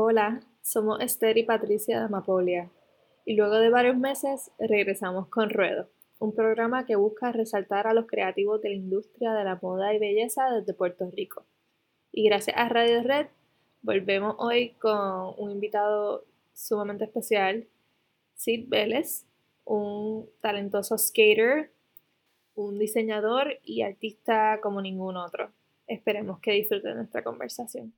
Hola, somos Esther y Patricia de Amapolia y luego de varios meses regresamos con Ruedo, un programa que busca resaltar a los creativos de la industria de la moda y belleza desde Puerto Rico. Y gracias a Radio Red volvemos hoy con un invitado sumamente especial, Sid Vélez, un talentoso skater, un diseñador y artista como ningún otro. Esperemos que disfruten nuestra conversación.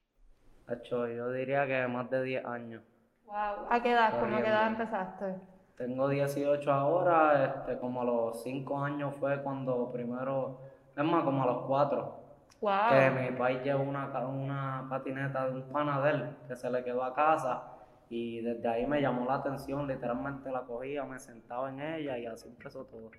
Yo diría que más de 10 años. Wow. ¿A qué edad? ¿Cómo a qué edad empezaste? Tengo 18 ahora, este, como a los 5 años fue cuando primero, es más, como a los 4. Wow. Que mi país llevó una, una patineta de un panadero que se le quedó a casa y desde ahí me llamó la atención, literalmente la cogía, me sentaba en ella y así empezó todo.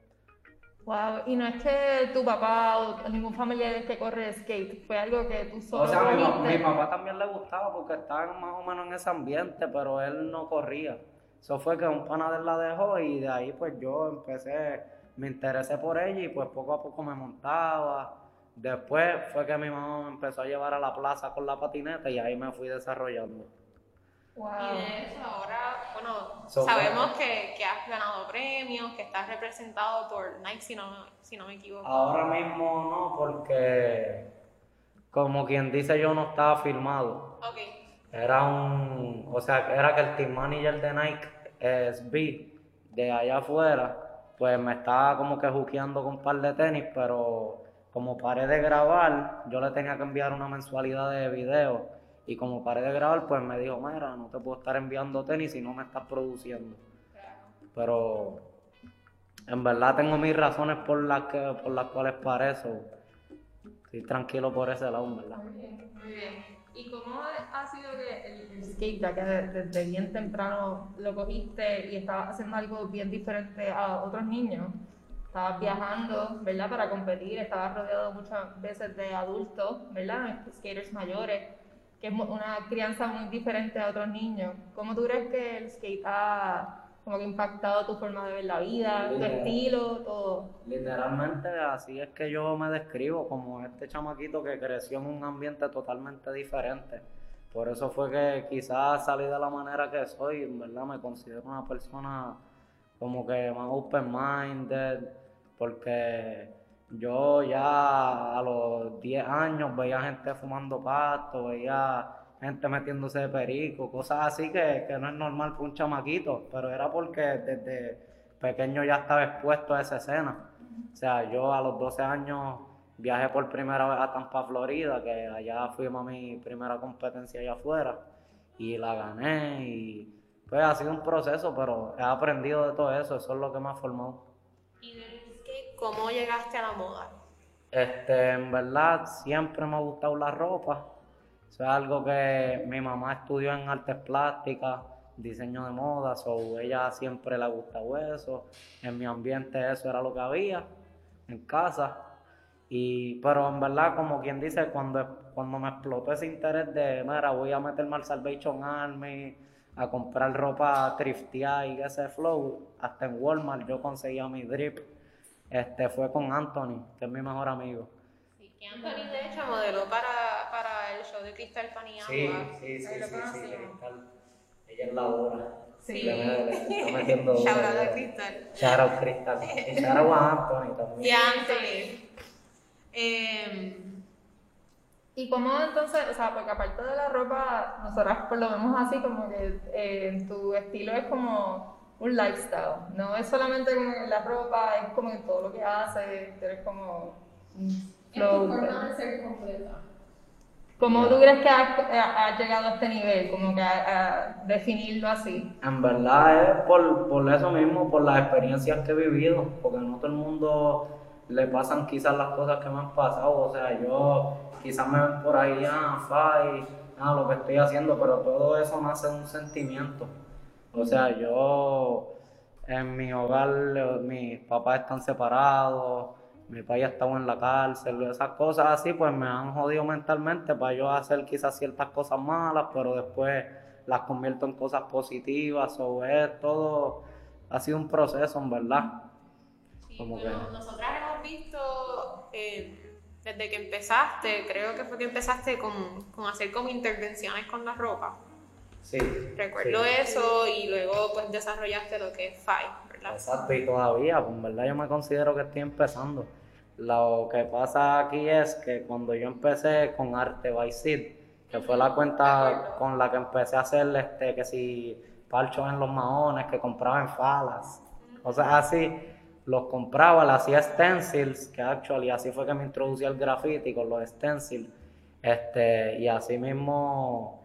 Wow, y no es que tu papá o ningún familiar que corre skate, fue algo que tú solo. O sea, mi, mi, papá también le gustaba porque estaba más o menos en ese ambiente, pero él no corría. Eso fue que un pana la dejó y de ahí pues yo empecé, me interesé por ella y pues poco a poco me montaba. Después fue que mi mamá me empezó a llevar a la plaza con la patineta y ahí me fui desarrollando. Y de eso ahora, bueno, sabemos que, que, has ganado premios, que estás representado por Nike, si no, si no me equivoco. Ahora mismo no, porque como quien dice yo no estaba filmado. Okay. Era un, o sea, era que el team manager de Nike, SB, de allá afuera, pues me estaba como que juqueando con un par de tenis, pero como paré de grabar, yo le tenía que enviar una mensualidad de video y como paré de grabar, pues me dijo, mira, no te puedo estar enviando tenis si no me estás produciendo. Pero en verdad tengo mis razones por las, que, por las cuales para eso. Estoy tranquilo por ese lado, ¿verdad? Muy bien, muy bien. ¿Y cómo ha sido que el, skate, ya que desde bien temprano lo cogiste y estabas haciendo algo bien diferente a otros niños? Estabas viajando, ¿verdad? Para competir, estabas rodeado muchas veces de adultos, ¿verdad? Skaters mayores que es una crianza muy diferente a otros niños. ¿Cómo tú crees que el skate ha como que impactado tu forma de ver la vida, tu estilo, todo? Literalmente así es que yo me describo como este chamaquito que creció en un ambiente totalmente diferente. Por eso fue que quizás salí de la manera que soy, en verdad me considero una persona como que más open-minded, porque yo ya a los 10 años veía gente fumando pasto, veía gente metiéndose de perico, cosas así que, no es normal para un chamaquito, pero era porque desde pequeño ya estaba expuesto a esa escena. O sea, yo a los 12 años viajé por primera vez a Tampa, Florida, que allá fuimos a mi primera competencia allá afuera y la gané y pues ha sido un proceso, pero he aprendido de todo eso, eso es lo que me ha formado. ¿Cómo llegaste a la moda? Este, en verdad, siempre me ha gustado la ropa. Eso es algo que mi mamá estudió en artes plásticas, diseño de moda, so ella siempre le ha gustado eso. En mi ambiente eso era lo que había, en casa. Y, pero en verdad, como quien dice, cuando, cuando me explotó ese interés de, mira, voy a meterme al Salvation Army, a comprar ropa thrifteada y ese flow, hasta en Walmart yo conseguía mi drip este, fue con Anthony, que es mi mejor amigo. Sí, que Anthony de hecho modeló para, para el show de Cristal Paniagua. Sí, sí, sí, sí, sí, Cristal. Ella es la hora. Sí. Le, está metiendo Shout out a Cristal. Shout out Cristal. Y shout out a Anthony también. Y Anthony. Eh, y cómo entonces, o sea, porque aparte de la ropa, nosotras por lo vemos así como que eh, tu estilo es como un lifestyle. No es solamente como la ropa, es como todo lo que haces, eres como un flow. Es forma de ser completa. ¿Cómo tú crees que has, llegado a este nivel? Como que a, definirlo así. En verdad es por, por eso mismo, por las experiencias que he vivido, porque no todo el mundo le pasan quizás las cosas que me han pasado. O sea, yo quizás me ven por ahí, ah, fai, ah, lo que estoy haciendo, pero todo eso nace de un sentimiento. O sea, yo en mi hogar, mis papás están separados, mi papá ya estaba en la cárcel, esas cosas así, pues me han jodido mentalmente para yo hacer quizás ciertas cosas malas, pero después las convierto en cosas positivas, o es todo, ha sido un proceso, en verdad. Sí, Como nosotras hemos visto, eh, desde que empezaste, creo que fue que empezaste con, con hacer como intervenciones con la ropa Sí. Recuerdo eso y luego pues desarrollaste lo que es FI, ¿verdad? Exacto, y todavía, pues en verdad yo me considero que estoy empezando. Lo que pasa aquí es que cuando yo empecé con Arte by Sid, que fue la cuenta con la que empecé a hacer este, que si parchos en los maones, que compraba en falas, o sea, así, los compraba, le hacía stencils, que actually así fue que me introducí al graffiti con los stencils, este, y así mismo,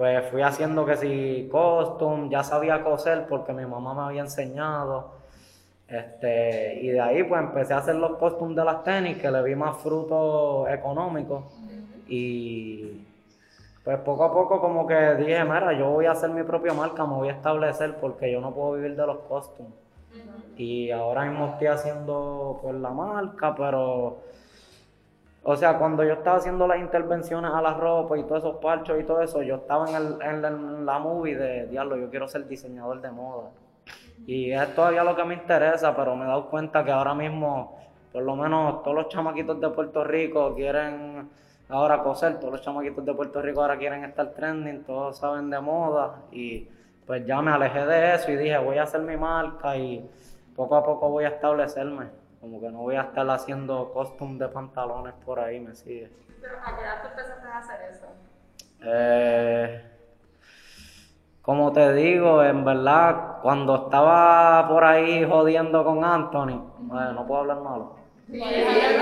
pues fui haciendo que si costume, ya sabía coser porque mi mamá me había enseñado, este, y de ahí pues empecé a hacer los costumes de las tenis, que le vi más fruto económico, y pues poco a poco como que dije, mira, yo voy a hacer mi propia marca, me voy a establecer porque yo no puedo vivir de los costumes. Y ahora mismo estoy haciendo pues la marca, pero o sea, cuando yo estaba haciendo las intervenciones a la ropa y todos esos parchos y todo eso, yo estaba en, el, en, la movie de, diablo, yo quiero ser diseñador de moda. Y es todavía lo que me interesa, pero me he dado cuenta que ahora mismo, por lo menos todos los chamaquitos de Puerto Rico quieren ahora coser, todos los chamaquitos de Puerto Rico ahora quieren estar trending, todos saben de moda y pues ya me alejé de eso y dije voy a hacer mi marca y poco a poco voy a establecerme, como que no voy a estar haciendo costume de pantalones por ahí, me sigue. ¿Pero a qué edad tú empezaste a hacer eso? Eh, como te digo, en verdad, cuando estaba por ahí jodiendo con Anthony, bueno, no puedo hablar malo.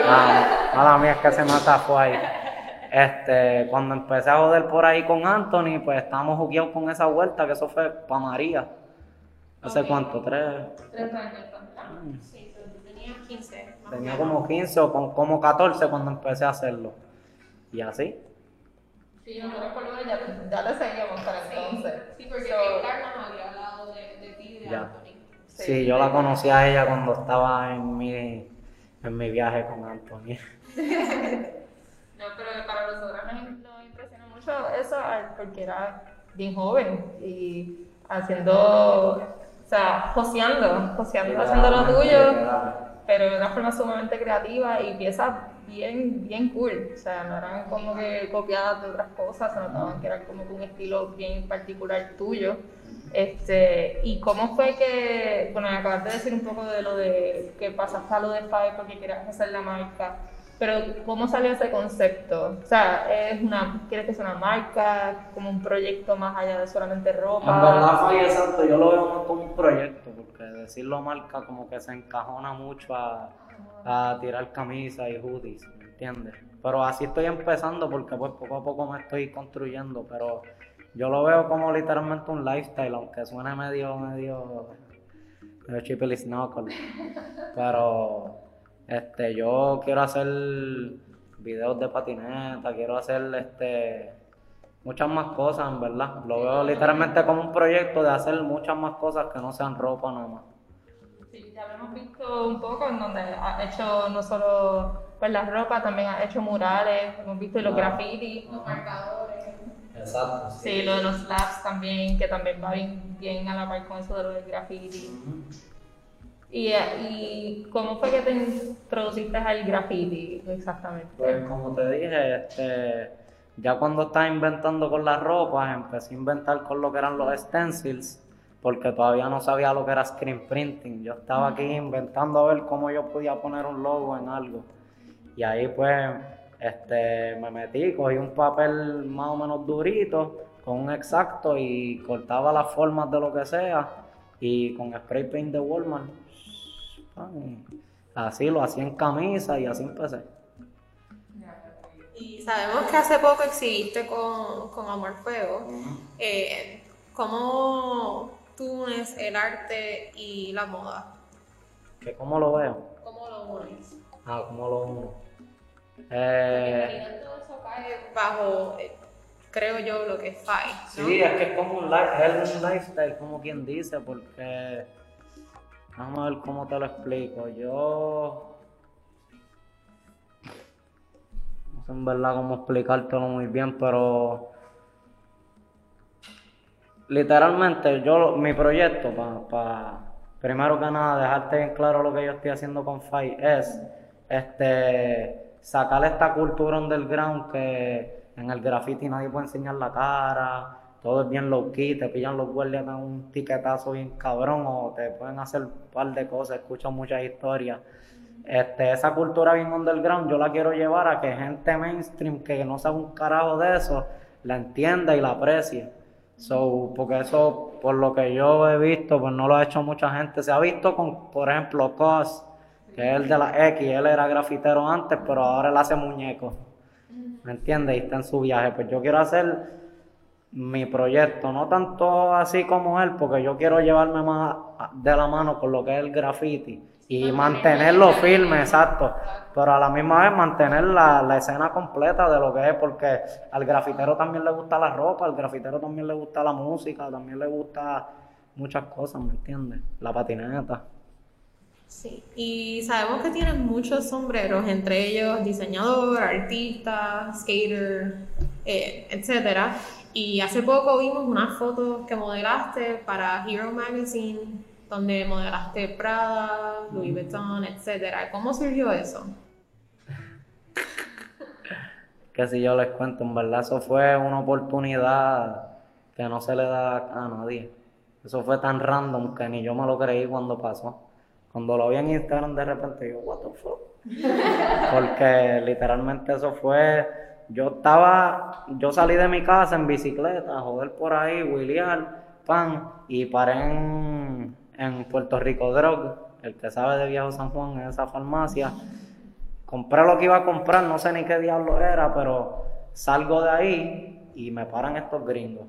Ah, nada mía, es que se me atafó ahí. Este, cuando empecé a joder por ahí con Anthony, pues estábamos jugueados con esa vuelta, que eso fue para María. ¿Hace cuánto? ¿Tres? Tres años. Sí, tú tenías 15. Tenía como 15 o como 14 cuando empecé a hacerlo. Y así. Sí, yo me recuerdo que ya, ya le seguíamos para entonces. Sí, porque so, nos había hablado de, de ti y de Anthony. Sí, sí, yo la conocí a ella cuando estaba en mi, en mi viaje con Anthony. No, pero para nosotros nos, impresiona mucho eso porque era bien joven y haciendo, o sea, joseando, joseando, haciendo lo tuyo, pero de una forma sumamente creativa y piezas bien, bien cool, o sea, no eran como que copiadas de otras cosas, se notaban que era como un estilo bien particular tuyo. Este, ¿Y cómo fue que, bueno, acabas de decir un poco de lo de que pasaste a lo de Five porque querías hacer la marca, pero ¿cómo salió ese concepto? O sea, ¿es una, ¿quieres que sea una marca, como un proyecto más allá de solamente ropa? En verdad fue exacto, yo lo veo más como un proyecto, porque decirlo marca como que se encajona mucho a, a tirar camisas y hoodies, ¿me entiendes? Pero así estoy empezando porque pues poco a poco me estoy construyendo, pero yo lo veo como literalmente un lifestyle, aunque suene medio, medio, medio chipily snorkel, pero este, yo quiero hacer videos de patineta, quiero hacer este muchas más cosas, en verdad. Lo veo literalmente como un proyecto de hacer muchas más cosas que no sean ropa nada más. Sí, ya lo hemos visto un poco en donde ha hecho no solo pues la ropa, también ha hecho murales, hemos visto los graffiti, los marcadores. Exacto. Sí. lo de los slabs también, que también va bien, a la par con eso de los graffiti. ¿Y, ¿Y cómo fue que te introduciste al graffiti exactamente? Pues como te dije, este, ya cuando estaba inventando con las ropas, empecé a inventar con lo que eran los stencils, porque todavía no sabía lo que era screen printing. Yo estaba aquí inventando a ver cómo yo podía poner un logo en algo. Y ahí pues este, me metí, cogí un papel más o menos durito, con un exacto y cortaba las formas de lo que sea y con spray paint de Walmart Así lo hacía en camisa y así empecé. Y sabemos que hace poco exhibiste con, con Amor Fuego. Eh, ¿Cómo tú unes el arte y la moda? ¿Que ¿Cómo lo veo? ¿Cómo lo unes? Ah, ¿cómo lo uno? Eh, todo eso cae bajo, eh, creo yo, lo que es FI. Sí, es que es como un, es un lifestyle, como quien dice, porque Vamos a ver cómo te lo explico. Yo. No sé en verdad cómo explicártelo muy bien, pero. Literalmente, yo, mi proyecto, para. primero que nada, dejarte bien claro lo que yo estoy haciendo con FAI es. Este. Sacar esta cultura underground que en el graffiti nadie puede enseñar la cara, todo es bien low key, te pillan los guardias dan un tiquetazo bien cabrón o te pueden hacer un par de cosas, escucho muchas historias. Este, esa cultura bien underground yo la quiero llevar a que gente mainstream que no sabe un carajo de eso la entienda y la aprecie. So, porque eso, por lo que yo he visto, pues no lo ha hecho mucha gente. Se ha visto con, por ejemplo, Cos, que es el de la X, él era grafitero antes, pero ahora él hace muñecos. ¿Me entiendes? Y está en su viaje. Pues yo quiero hacer mi proyecto, no tanto así como él, porque yo quiero llevarme más de la mano con lo que es el graffiti y mantenerlo firme, exacto, pero a la misma vez mantener la, la, escena completa de lo que es, porque al grafitero también le gusta la ropa, al grafitero también le gusta la música, también le gusta muchas cosas, ¿me entiendes? La patineta. Sí, y sabemos que tienes muchos sombreros, entre ellos diseñador, artista, skater, eh, etcétera. Y hace poco vimos una foto que modelaste para Hero Magazine, donde modelaste Prada, Louis Vuitton, etcétera. ¿Cómo surgió eso? que si yo les cuento, en verdad eso fue una oportunidad que no se le da a nadie. Eso fue tan random que ni yo me lo creí cuando pasó. Cuando lo vi en Instagram de repente yo, what the fuck. Porque literalmente eso fue, yo estaba, yo salí de mi casa en bicicleta, joder por ahí, William, pan, y paré en, en Puerto Rico Drug, el que sabe de Viejo San Juan, en esa farmacia. Compré lo que iba a comprar, no sé ni qué diablo era, pero salgo de ahí y me paran estos gringos.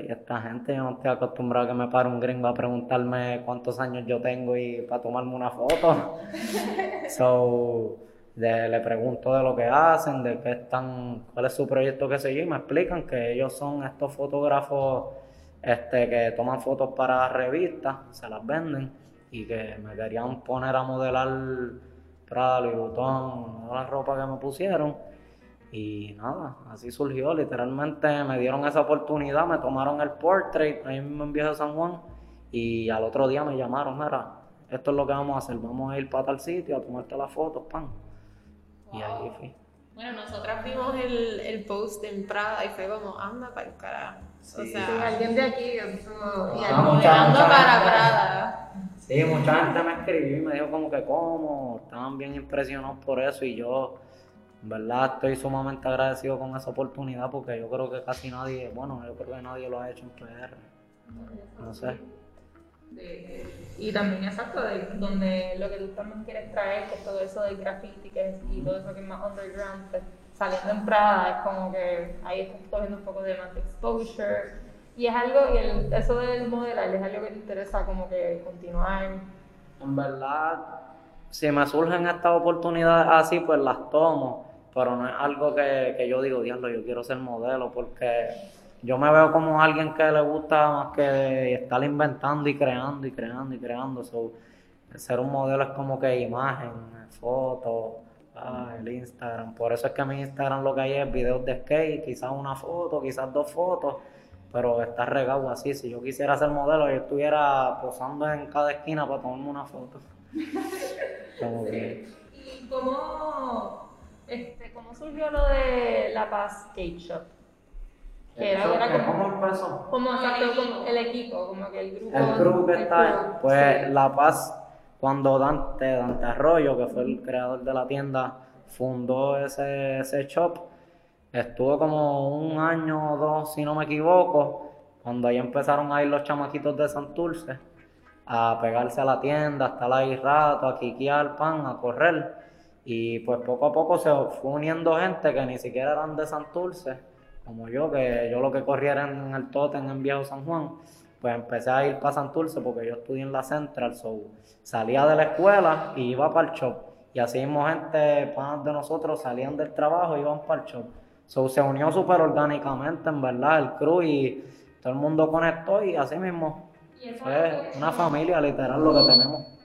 Y esta gente, yo no estoy acostumbrado a que me pare un gringo a preguntarme cuántos años yo tengo y para tomarme una foto. so, le pregunto de lo que hacen, de qué están, cuál es su proyecto, que y me explican que ellos son estos fotógrafos este, que toman fotos para revistas, se las venden y que me querían poner a modelar Prada, y Vuitton, la ropa que me pusieron. Y nada, así surgió, literalmente me dieron esa oportunidad, me tomaron el portrait ahí mismo en Viejo San Juan y al otro día me llamaron, mira, esto es lo que vamos a hacer, vamos a ir para tal sitio a tomarte las fotos, pan. Y ahí fui. Bueno, nosotras vimos el, el post en Prada y fue como, anda para el carajo. o sea, alguien de aquí, eso, y para Prada. Sí, mucha gente me escribió y me dijo como que cómo, estaban bien impresionados por eso y yo, verdad, estoy sumamente agradecido con esa oportunidad porque yo creo que casi nadie, bueno, yo creo que nadie lo ha hecho en PR. No sé. y también exacto, de donde lo que tú también quieres traer, que es todo eso del graffiti que y todo eso que es más underground, pues, saliendo en Prada, es como que ahí estás cogiendo un poco de más exposure y es algo, y el, eso del modelar es algo que te interesa como que continuar. En verdad, si me surgen estas oportunidades así, pues las tomo, pero no es algo que, que yo digo, diablo, yo quiero ser modelo, porque yo me veo como alguien que le gusta más que estar inventando y creando y creando y creando. So, ser un modelo es como que imagen, foto, ah, el Instagram. Por eso es que mi Instagram lo que hay es videos de skate, quizás una foto, quizás dos fotos pero está regado así. Si yo quisiera ser modelo, yo estuviera posando en cada esquina para tomarme una foto. ¿Y cómo, este, cómo surgió lo de La Paz Skate Shop? Que era, era como, ¿Cómo empezó? Como, el equipo, como que el grupo. El grupo que está, pues La Paz, cuando Dante, Dante Arroyo, que fue el creador de la tienda, fundó ese, ese shop, Estuvo como un año o dos, si no me equivoco, cuando ahí empezaron a ir los chamaquitos de Santurce a pegarse a la tienda, a estar ahí rato, a quiquear pan, a correr. Y pues poco a poco se fue uniendo gente que ni siquiera eran de Santurce, como yo, que yo lo que corría era en el Totem en Viejo San Juan. Pues empecé a ir para Santurce porque yo estudié en la Central, so salía de la escuela y iba para el shop. Y así mismo gente, panas de nosotros, salían del trabajo y iban para el shop se unió súper orgánicamente, en verdad, el crew y todo el mundo conectó y así mismo fue una familia literal lo que tenemos.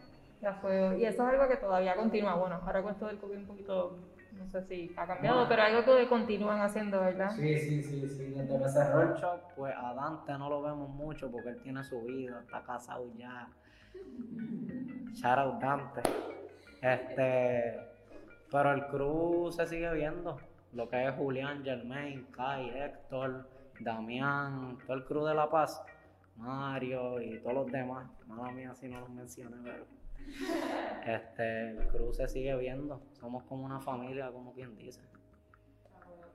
Y eso es algo que todavía continúa. Bueno, ahora con esto del COVID un poquito, no sé si ha cambiado, pero algo que continúan haciendo, ¿verdad? Sí, sí, sí, sí. Desde que cerró el shop, pues a Dante no lo vemos mucho porque él tiene su vida, está casado ya. Shout out Dante. Este, pero el crew se sigue viendo lo que es Julián, Germain, Kai, Héctor, Damián, todo el crew de La Paz, Mario y todos los demás. Mala mía si no los mencioné, pero este, el crew se sigue viendo. Somos como una familia, como quien dice.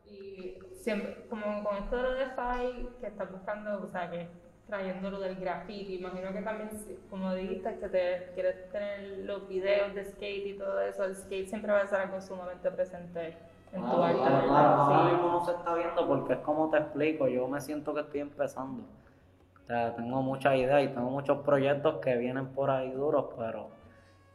Y siempre, como con esto de lo de Fai, que estás buscando, o sea, que trayendo lo del graffiti, imagino que también, como dijiste, que te quieres tener los videos de skate y todo eso, el skate siempre va a estar algo sumamente presente en tu arte. Claro, claro, Sí. no se está viendo porque es como te explico, yo me siento que estoy empezando. O sea, tengo muchas ideas y tengo muchos proyectos que vienen por ahí duros, pero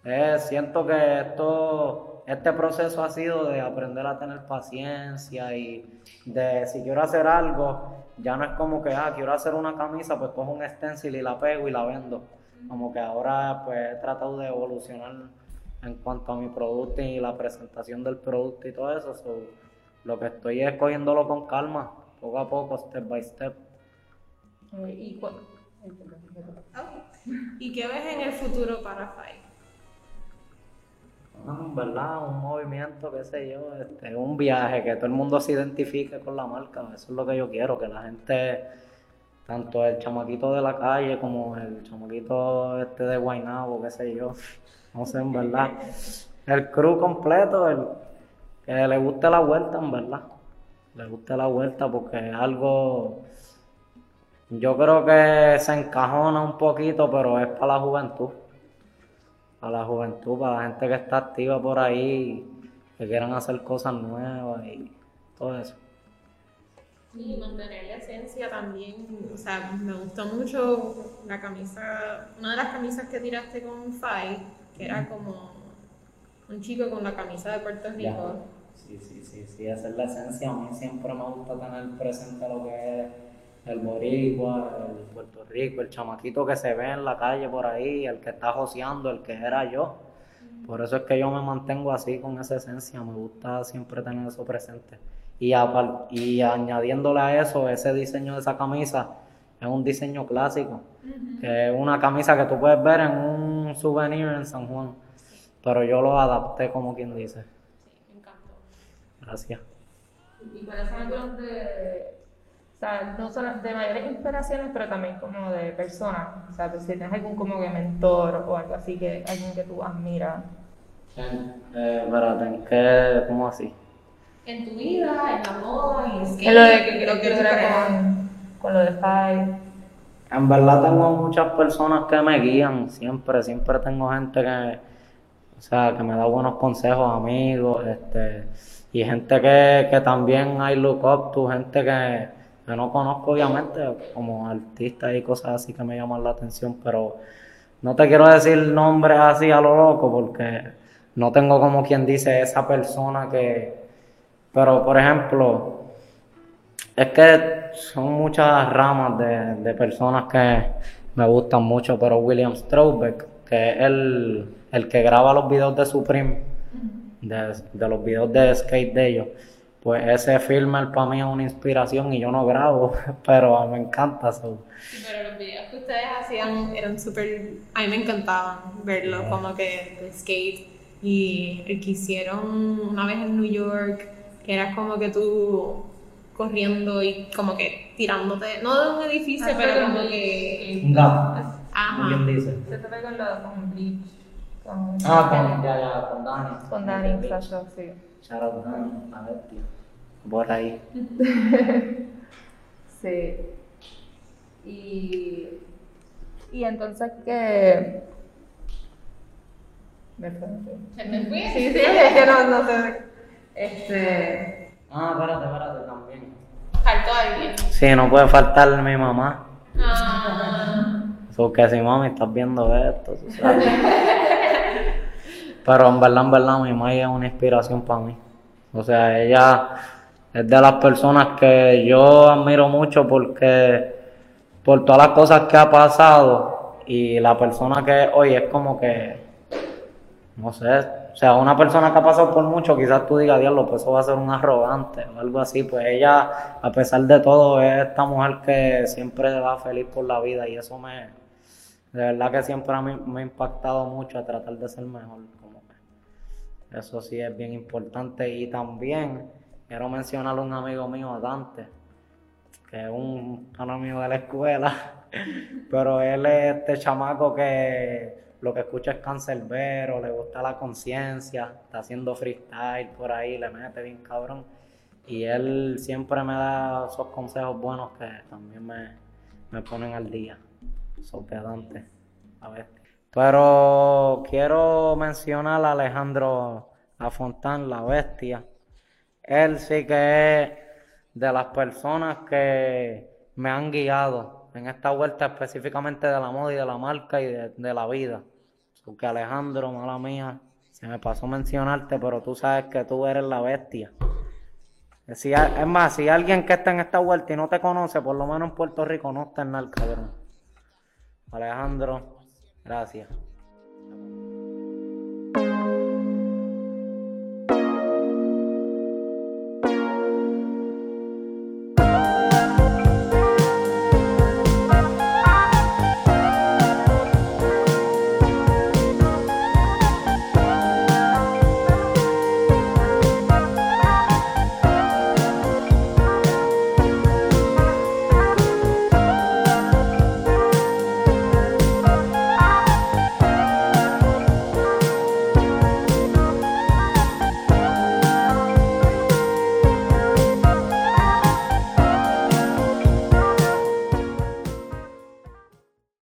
eh, siento que esto, este proceso ha sido de aprender a tener paciencia y de si quiero hacer algo, ya no es como que, ah, quiero hacer una camisa, pues cojo un stencil y la pego y la vendo. Como que ahora pues he tratado de evolucionar en cuanto a mi producto y la presentación del producto y todo eso. so, lo que estoy es cogiéndolo con calma, poco a poco, step by step. Y cu- ay, perdón, perdón. ¿Y qué ves en el futuro para Five? Ah, en ¿Verdad? Un movimiento, qué sé yo, este, un viaje, que todo el mundo se identifique con la marca. Eso es lo que yo quiero, que la gente, tanto el chamaquito de la calle como el chamaquito este de Guaynabo, qué sé yo, no sé, en verdad. El crew completo, el, que le guste la vuelta, en verdad. Le guste la vuelta porque es algo, yo creo que se encajona un poquito, pero es para la juventud para la juventud, para la gente que está activa por ahí, que quieran hacer cosas nuevas y todo eso. Y mantener la esencia también, o sea, me gustó mucho la camisa, una de las camisas que tiraste con Five, que era como un chico con la camisa de Puerto Rico. Sí, sí, sí, sí, esa es la esencia. A mí siempre me gusta tener presente lo que es el boricua, el Puerto Rico, el chamaquito que se ve en la calle por ahí, el que está joseando, el que era yo. Por eso es que yo me mantengo así con esa esencia, me gusta siempre tener eso presente. Y, apar- y añadiéndole a eso, ese diseño de esa camisa es un diseño clásico, que es una camisa que tú puedes ver en un souvenir en San Juan, pero yo lo adapté como quien dice. Sí, me encantó. Gracias. Y cuáles son algunos de, o sea, no solo de mayores inspiraciones, pero también como de personas. O sea, pues, si tienes algún como que mentor o algo así, que alguien que tú admiras. Eh, espérate, ¿en qué? ¿Cómo así? En tu vida, en la moda, en skate, lo de que lo que con, con lo de Five. En verdad tengo muchas personas que me guían, siempre, siempre tengo gente que, o sea, que me da buenos consejos, amigos, este, y gente que, que también hay look up to, gente que, que no conozco obviamente, como artistas y cosas así que me llaman la atención, pero no te quiero decir nombres así a lo loco porque no tengo como quien dice esa persona que, pero por ejemplo, Es que son muchas ramas de, de personas que me gustan mucho, pero William Straubeck, que es el, el que graba los videos de Supreme, de, de los videos de skate de ellos, pues ese filmer para mí es una inspiración y yo no grabo, pero me encanta. so. Pero los videos que ustedes hacían eran súper. A mí me encantaban verlos, como que de skate. Y el que hicieron una vez en New York, que era como que tú corriendo y como que tirándote, no de un edificio, Ah, pero como que. Un gato, Ajá. ¿quién dice? Se te ve con lo con Bleach. Con, Ah, con, ya, ya, con Dani. con Dani, sí. Shout out la bestia. Por ahí. Sí. Y, y entonces que... Me fue. Sí, sí, es que no, no sé. Este... Ah, espérate, espérate también. Faltó alguien. Sí, no puede faltar mi mamá. Ah. Porque si mami estás viendo esto, tú sabes. Pero en verdad, en verdad, mi mamá es una inspiración para mí. O sea, ella es de las personas que yo admiro mucho porque por todas las cosas que ha pasado y la persona que es hoy es como que, no sé, o sea, una persona que ha pasado por mucho, quizás tú digas, diablo, pues eso va a ser un arrogante o algo así. Pues ella, a pesar de todo, es esta mujer que siempre va feliz por la vida y eso me, de verdad que siempre a me ha impactado mucho a tratar de ser mejor. Eso sí es bien importante. Y también quiero mencionar a un amigo mío, Dante, que es un amigo de la escuela, pero él es este chamaco que lo que escucha es cancerbero, le gusta la conciencia, está haciendo freestyle por ahí, le mete bien cabrón. Y él siempre me da esos consejos buenos que también me, ponen al día. Son pedantes, a ver. Pero quiero mencionar a Alejandro Afontán, la bestia. Él sí que es de las personas que me han guiado en esta vuelta específicamente de la moda y de la marca y de, la vida. Porque Alejandro, mala mía, se me pasó mencionarte, pero tú sabes que tú eres la bestia. Si, es más, si alguien que está en esta vuelta y no te conoce, por lo menos en Puerto Rico no está en nada, cabrón. Alejandro, gracias.